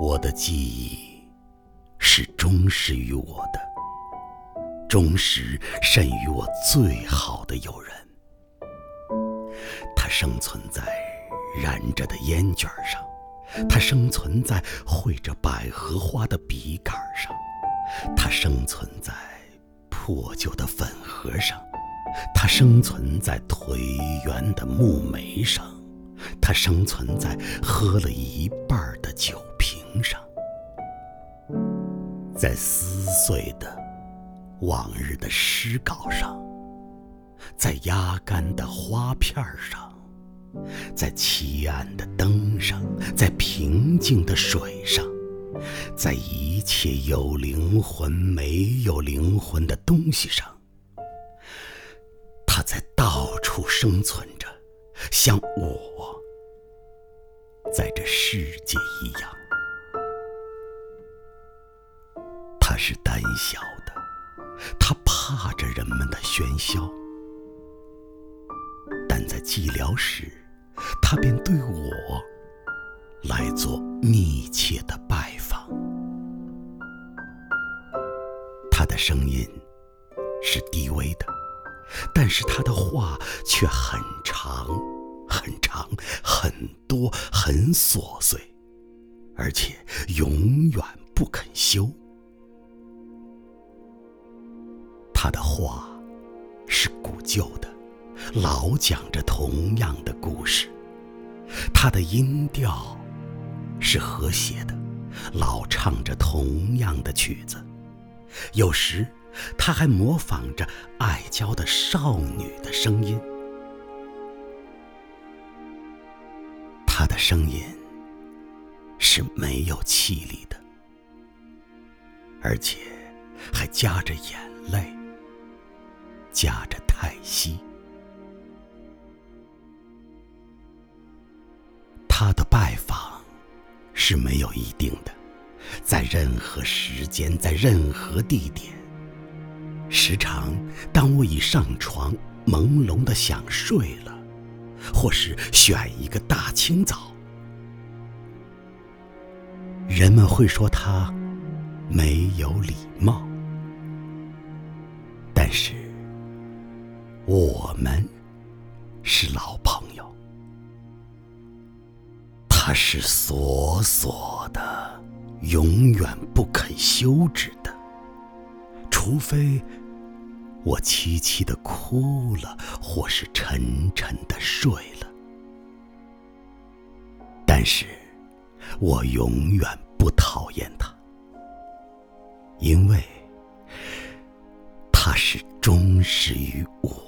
我的记忆是忠实于我的，忠实甚于我最好的友人。它生存在燃着的烟卷上，它生存在绘着百合花的笔杆上，它生存在破旧的粉盒上，它生存在颓垣的木梅上，它生存在喝了一半的酒上，在撕碎的往日的诗稿上，在压干的花片上。在漆暗的灯上，在平静的水上，在一切有灵魂没有灵魂的东西上，它在到处生存着，像我在这世界一样。是胆小的，它怕着人们的喧嚣。但在寂寥时，他便对我来做密切的拜访。他的声音是低微的，但是他的话却很长、很长、很多、很琐碎，而且永远不肯休。他的话是古旧的。老讲着同样的故事，他的音调是和谐的，老唱着同样的曲子。有时，他还模仿着爱娇的少女的声音。他的声音是没有气力的，而且还夹着眼泪，夹着叹息。他的拜访是没有一定的，在任何时间，在任何地点。时常，当我已上床，朦胧的想睡了，或是选一个大清早，人们会说他没有礼貌，但是我们是老朋友。他是索索的，永远不肯休止的，除非我凄凄的哭了，或是沉沉的睡了。但是，我永远不讨厌他，因为他是忠实于我。